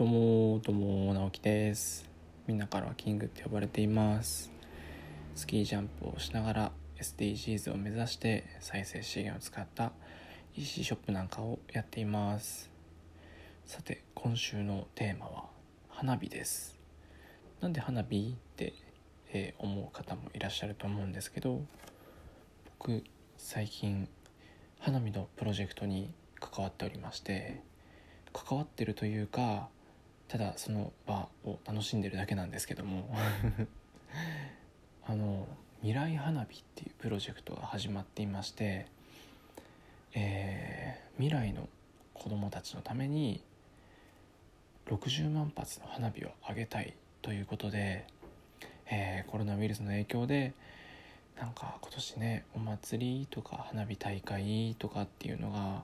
どうもどうも直樹です。みんなからはキングって呼ばれています。スキージャンプをしながら SDGs を目指して再生資源を使った EC ショップなんかをやっています。さて今週のテーマは花火です。なんで花火って、えー、思う方もいらっしゃると思うんですけど僕最近花火のプロジェクトに関わっておりまして関わってるというかただその場を楽しんでるだけなんですけども。あの未来花火っていうプロジェクトが始まっていまして、えー、未来の子どもたちのために60万発の花火を上げたいということで、えー、コロナウイルスの影響でなんか今年ねお祭りとか花火大会とかっていうのが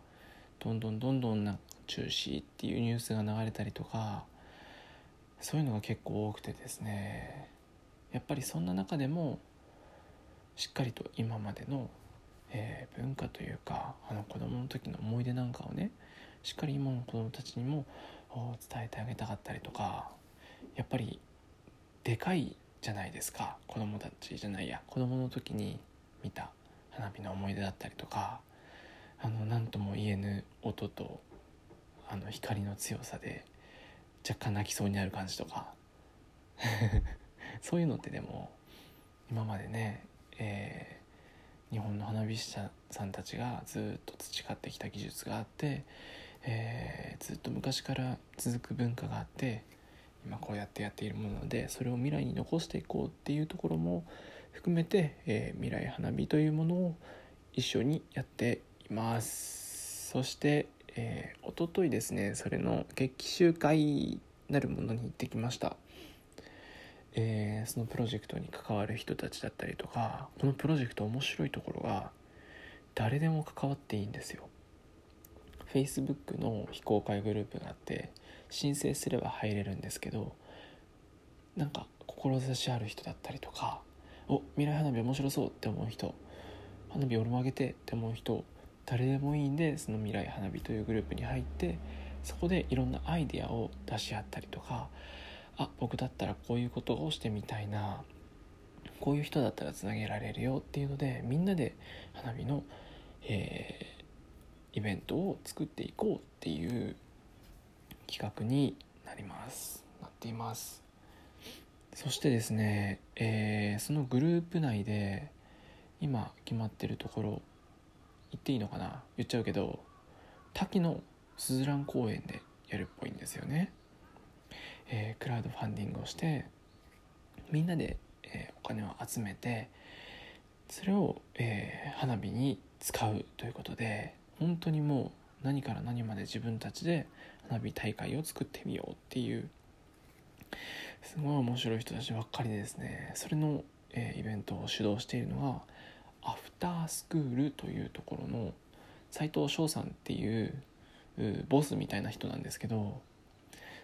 どんどんどんどんな中止っていうニュースが流れたりとかそういうのが結構多くてですねやっぱりそんな中でもしっかりと今までの、えー、文化というかあの子供の時の思い出なんかをねしっかり今の子供たちにも伝えてあげたかったりとかやっぱりでかいじゃないですか子供たちじゃないや子供の時に見た花火の思い出だったりとかあの何とも言えぬ音とあの光の強さで若干泣きそうになる感じとか。そういうのってでも今までね、えー、日本の花火師さんたちがずっと培ってきた技術があって、えー、ずっと昔から続く文化があって今こうやってやっているものでそれを未来に残していこうっていうところも含めて、えー、未来花火というものを一緒にやっています。そしてえー、一昨日ですねそれの決起集会なるものに行ってきました、えー、そのプロジェクトに関わる人たちだったりとかこのプロジェクト面白いところが誰でも関わっていいんですよ。Facebook の非公開グループがあって申請すれば入れるんですけどなんか志ある人だったりとかお未来花火面白そうって思う人花火俺もあげてって思う人誰でもいいんでその未来花火というグループに入ってそこでいろんなアイデアを出し合ったりとかあ僕だったらこういうことをしてみたいなこういう人だったらつなげられるよっていうのでみんなで花火の、えー、イベントを作っていこうっていう企画になります。なっています。そしてですね、えー、そのグループ内で今決まってるところっていいのかな？言っちゃうけど滝のすずらん公園でやるっぽいんですよね、えー、クラウドファンディングをしてみんなで、えー、お金を集めてそれを、えー、花火に使うということで本当にもう何から何まで自分たちで花火大会を作ってみようっていうすごい面白い人たちばっかりでですね。それの、えー、イベントを主導しているのがアフタースクールというところの斉藤翔さんっていうボスみたいな人なんですけど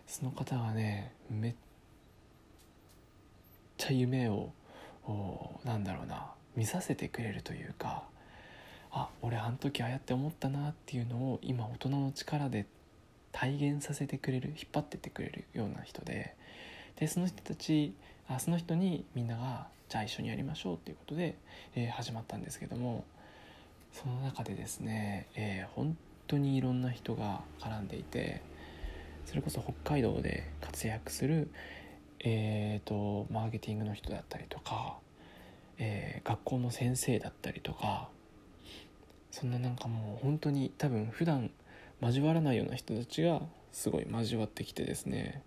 その方がねめっちゃ夢をなんだろうな見させてくれるというかあ俺あの時ああやって思ったなっていうのを今大人の力で体現させてくれる引っ張ってってくれるような人ででその人たちあその人にみんながじゃあ一緒にやりましょうっていうことで、えー、始まったんですけどもその中でですね、えー、本当にいろんな人が絡んでいてそれこそ北海道で活躍する、えーと、マーケティングの人だったりとか、えー、学校の先生だったりとかそんななんかもう本当に多分普段交わらないような人たちがすごい交わってきてですね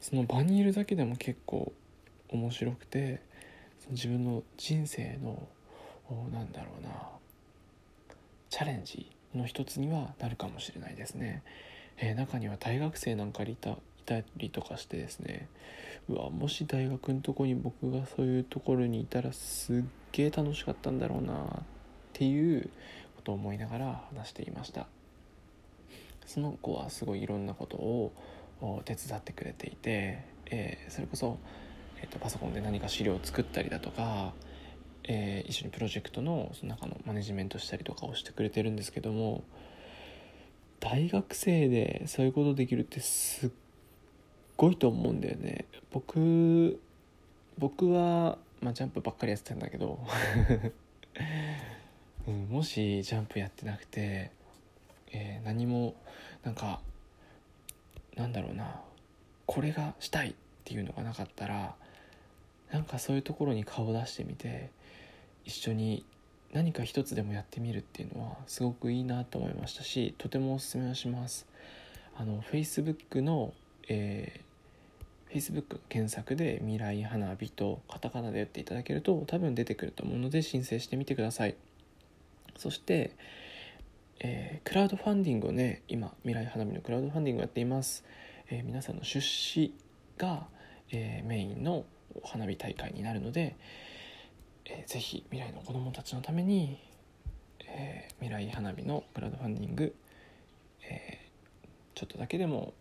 その場にいるだけでも結構面白くてその自分の人生のなんだろうなチャレンジの一つにはなるかもしれないですね、えー、中には大学生なんかいたいたりとかしてですね。うわもし大学のとこに僕がそういうところにいたらすっげえ楽しかったんだろうなっていうことを思いながら話していました。その子はすごいいろんなことを手伝ってくれていて、えー、それこそえーと、パソコンで何か資料を作ったりだとか、えー、一緒にプロジェクトのその中のマネジメントしたりとかをしてくれてるんですけども大学生でそういうことできるってすっごいと思うんだよね。僕僕は、まあ、ジャンプばっかりやってたんだけど、うん、もしジャンプやってなくて、えー、何もなんかなんだろうなこれがしたいっていうのがなかったらなんかそういうところに顔を出してみて一緒に何か一つでもやってみるっていうのはすごくいいなと思いましたしとてもおすすめをします。あの Facebook の、えー、Facebook 検索で未来花火とカタカナで打っていただけると多分出てくると思うので申請してみてください。そして、えー、クラウドファンディングをね今未来花火のクラウドファンディングをやっています、えー、皆さんの出資が、えメインの花火大会になるので、えー、ぜひ未来の子どもたちのために、えー、未来花火のクラウドファンディング、え、ちょっとだけでも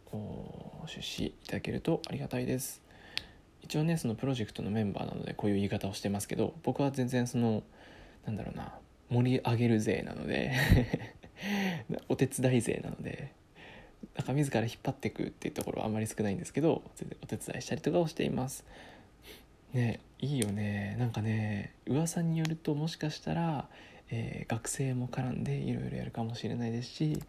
出資いただけるとありがたいです。一応ねそのプロジェクトのメンバーなのでこういう言い方をしてますけど僕は全然そのなんだろうな盛り上げる勢なので お手伝い勢なのでなんか自ら引っ張っていくっていうところはあまり少ないんですけどお手伝いしたりとかをしています。ねいいよね。なんかね噂によるともしかしたら、えー、学生も絡んでいろいろやるかもしれないですし、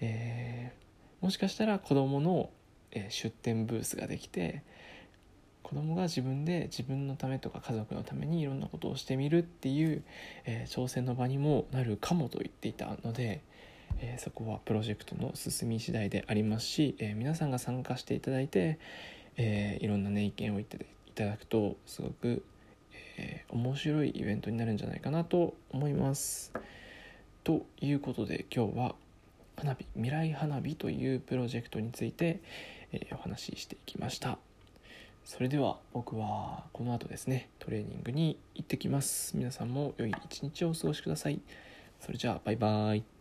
えー、もしかしたら子どもの、えー、出店ブースができて子供が自分で自分のためとか家族のためにいろんなことをしてみるっていう、えー、挑戦の場にもなるかもと言っていたので、えー、そこはプロジェクトの進み次第でありますし、えー、皆さんが参加していただいて、えいろんな、ね、意見を言ってただくとすごく、え、面白いイベントになるんじゃないかなと思います。ということで今日は花火未来花火というプロジェクトについて、え、お話ししていきましたそれでは僕はこの後ですねトレーニングに行ってきます。皆さんも良い一日をお過ごしください。それじゃあバイバイ。